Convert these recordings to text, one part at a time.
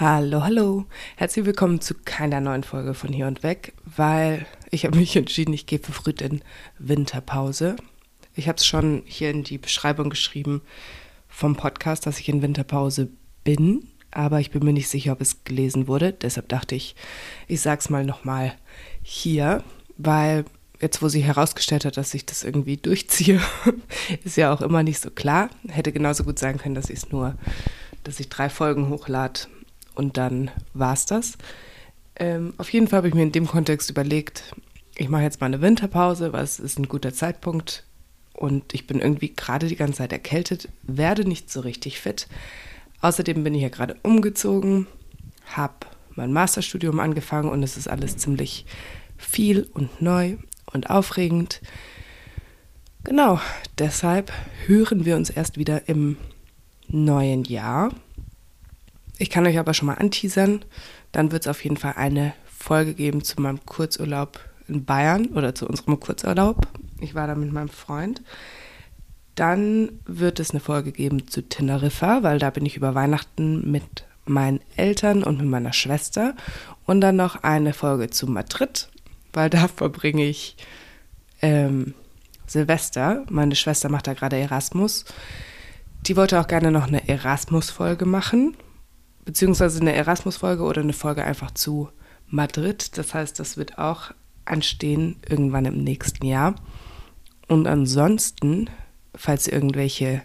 Hallo, hallo. Herzlich willkommen zu keiner neuen Folge von Hier und Weg, weil ich habe mich entschieden, ich gehe verfrüht in Winterpause. Ich habe es schon hier in die Beschreibung geschrieben vom Podcast, dass ich in Winterpause bin, aber ich bin mir nicht sicher, ob es gelesen wurde. Deshalb dachte ich, ich sage es mal nochmal hier, weil jetzt, wo sie herausgestellt hat, dass ich das irgendwie durchziehe, ist ja auch immer nicht so klar. Hätte genauso gut sein können, dass ich es nur, dass ich drei Folgen hochlade und dann war es das. Ähm, auf jeden Fall habe ich mir in dem Kontext überlegt, ich mache jetzt mal eine Winterpause, weil es ist ein guter Zeitpunkt und ich bin irgendwie gerade die ganze Zeit erkältet, werde nicht so richtig fit. Außerdem bin ich ja gerade umgezogen, habe mein Masterstudium angefangen und es ist alles ziemlich viel und neu und aufregend. Genau, deshalb hören wir uns erst wieder im neuen Jahr. Ich kann euch aber schon mal anteasern. Dann wird es auf jeden Fall eine Folge geben zu meinem Kurzurlaub in Bayern oder zu unserem Kurzurlaub. Ich war da mit meinem Freund. Dann wird es eine Folge geben zu Teneriffa, weil da bin ich über Weihnachten mit meinen Eltern und mit meiner Schwester. Und dann noch eine Folge zu Madrid, weil da verbringe ich ähm, Silvester. Meine Schwester macht da gerade Erasmus. Die wollte auch gerne noch eine Erasmus-Folge machen, beziehungsweise eine Erasmus-Folge oder eine Folge einfach zu Madrid. Das heißt, das wird auch anstehen irgendwann im nächsten Jahr. Und ansonsten, falls ihr irgendwelche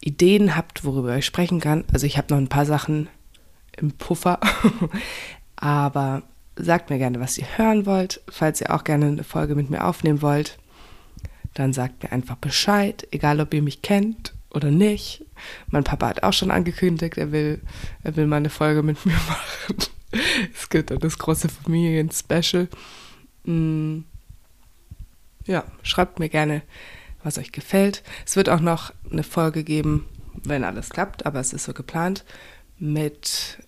Ideen habt, worüber ich sprechen kann, also ich habe noch ein paar Sachen im Puffer, aber sagt mir gerne, was ihr hören wollt. Falls ihr auch gerne eine Folge mit mir aufnehmen wollt, dann sagt mir einfach Bescheid, egal ob ihr mich kennt oder nicht. Mein Papa hat auch schon angekündigt, er will, er will mal eine Folge mit mir machen. es gibt dann das große Familien-Special. Mm. Ja, schreibt mir gerne, was euch gefällt. Es wird auch noch eine Folge geben, wenn alles klappt, aber es ist so geplant, mit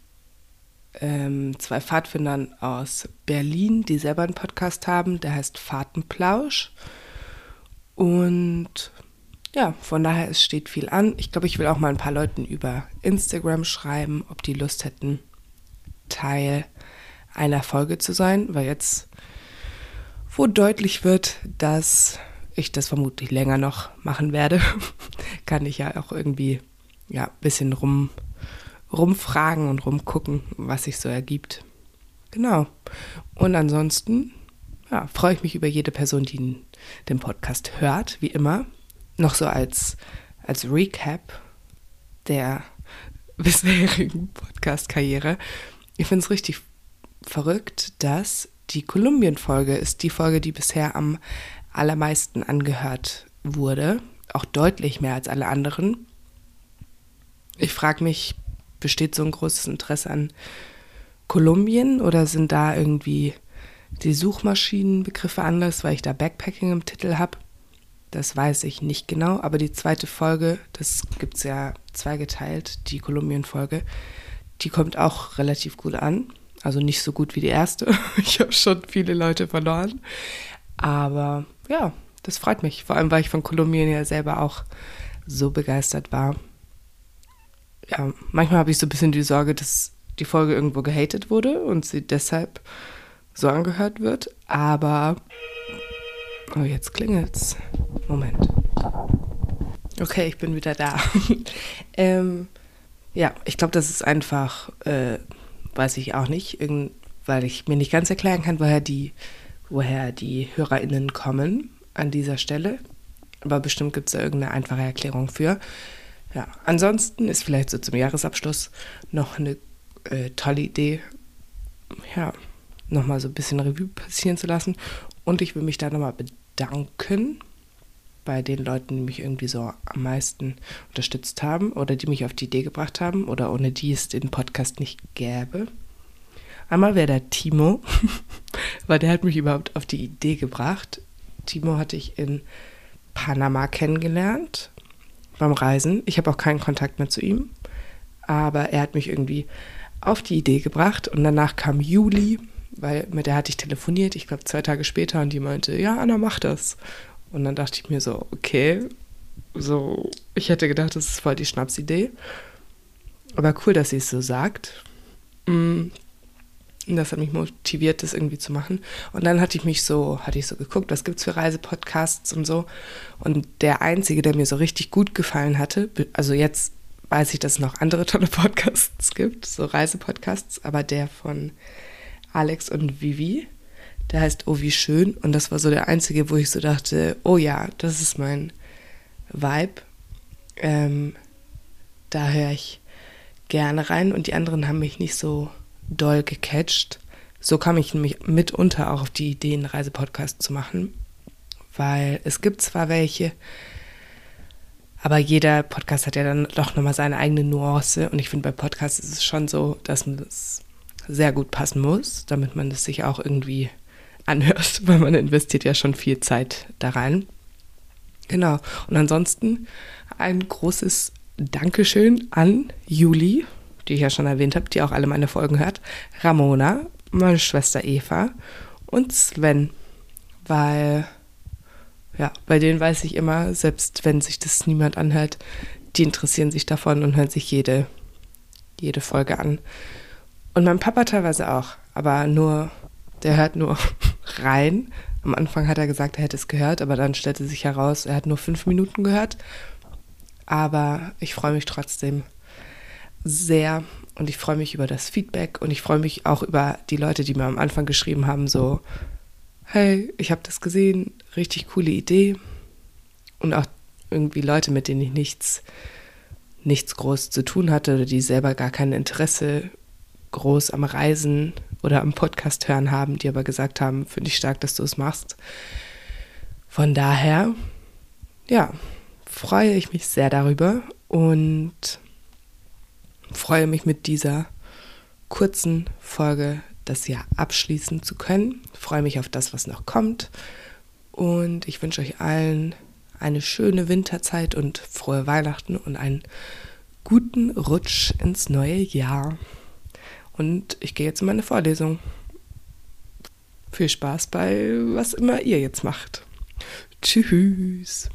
ähm, zwei Pfadfindern aus Berlin, die selber einen Podcast haben, der heißt Fahrtenplausch. Und ja, von daher, es steht viel an. Ich glaube, ich will auch mal ein paar Leuten über Instagram schreiben, ob die Lust hätten, Teil einer Folge zu sein, weil jetzt, wo deutlich wird, dass ich das vermutlich länger noch machen werde, kann ich ja auch irgendwie ja, ein bisschen rum, rumfragen und rumgucken, was sich so ergibt. Genau. Und ansonsten ja, freue ich mich über jede Person, die den Podcast hört, wie immer noch so als, als Recap der bisherigen Podcast-Karriere. Ich finde es richtig verrückt, dass die Kolumbien-Folge ist die Folge, die bisher am allermeisten angehört wurde. Auch deutlich mehr als alle anderen. Ich frage mich, besteht so ein großes Interesse an Kolumbien oder sind da irgendwie die Suchmaschinenbegriffe anders, weil ich da Backpacking im Titel habe? Das weiß ich nicht genau, aber die zweite Folge, das gibt es ja zweigeteilt, die Kolumbien-Folge, die kommt auch relativ gut an. Also nicht so gut wie die erste. Ich habe schon viele Leute verloren. Aber ja, das freut mich. Vor allem, weil ich von Kolumbien ja selber auch so begeistert war. Ja, manchmal habe ich so ein bisschen die Sorge, dass die Folge irgendwo gehatet wurde und sie deshalb so angehört wird. Aber Oh, jetzt klingelt's. Moment. Okay, ich bin wieder da. ähm, ja, ich glaube, das ist einfach, äh, weiß ich auch nicht, weil ich mir nicht ganz erklären kann, woher die, woher die HörerInnen kommen an dieser Stelle. Aber bestimmt gibt es da irgendeine einfache Erklärung für. Ja, ansonsten ist vielleicht so zum Jahresabschluss noch eine äh, tolle Idee, ja, nochmal so ein bisschen Revue passieren zu lassen. Und ich will mich da nochmal bedanken bei den Leuten, die mich irgendwie so am meisten unterstützt haben oder die mich auf die Idee gebracht haben oder ohne die es den Podcast nicht gäbe. Einmal wäre der Timo, weil der hat mich überhaupt auf die Idee gebracht. Timo hatte ich in Panama kennengelernt beim Reisen. Ich habe auch keinen Kontakt mehr zu ihm, aber er hat mich irgendwie auf die Idee gebracht und danach kam Juli weil mit der hatte ich telefoniert, ich glaube zwei Tage später, und die meinte, ja, Anna, mach das. Und dann dachte ich mir so, okay, so, ich hätte gedacht, das ist voll die Schnapsidee. Aber cool, dass sie es so sagt. Mm. Das hat mich motiviert, das irgendwie zu machen. Und dann hatte ich mich so, hatte ich so geguckt, was gibt es für Reisepodcasts und so. Und der einzige, der mir so richtig gut gefallen hatte, also jetzt weiß ich, dass es noch andere tolle Podcasts gibt, so Reisepodcasts, aber der von Alex und Vivi, der heißt Oh wie schön. Und das war so der einzige, wo ich so dachte, oh ja, das ist mein Vibe. Ähm, da höre ich gerne rein. Und die anderen haben mich nicht so doll gecatcht. So kam ich nämlich mitunter auch auf die Idee, einen Reisepodcast zu machen. Weil es gibt zwar welche, aber jeder Podcast hat ja dann doch nochmal seine eigene Nuance. Und ich finde, bei Podcasts ist es schon so, dass es sehr gut passen muss, damit man es sich auch irgendwie anhört, weil man investiert ja schon viel Zeit da rein. Genau. Und ansonsten ein großes Dankeschön an Juli, die ich ja schon erwähnt habe, die auch alle meine Folgen hört, Ramona, meine Schwester Eva und Sven, weil ja, bei denen weiß ich immer, selbst wenn sich das niemand anhört, die interessieren sich davon und hören sich jede, jede Folge an. Und mein Papa teilweise auch, aber nur, der hört nur rein. Am Anfang hat er gesagt, er hätte es gehört, aber dann stellte sich heraus, er hat nur fünf Minuten gehört. Aber ich freue mich trotzdem sehr und ich freue mich über das Feedback und ich freue mich auch über die Leute, die mir am Anfang geschrieben haben, so, hey, ich habe das gesehen, richtig coole Idee. Und auch irgendwie Leute, mit denen ich nichts, nichts groß zu tun hatte oder die selber gar kein Interesse groß am Reisen oder am Podcast hören haben, die aber gesagt haben, finde ich stark, dass du es machst. Von daher, ja, freue ich mich sehr darüber und freue mich mit dieser kurzen Folge das Jahr abschließen zu können. Freue mich auf das, was noch kommt und ich wünsche euch allen eine schöne Winterzeit und frohe Weihnachten und einen guten Rutsch ins neue Jahr. Und ich gehe jetzt in meine Vorlesung. Viel Spaß bei was immer ihr jetzt macht. Tschüss.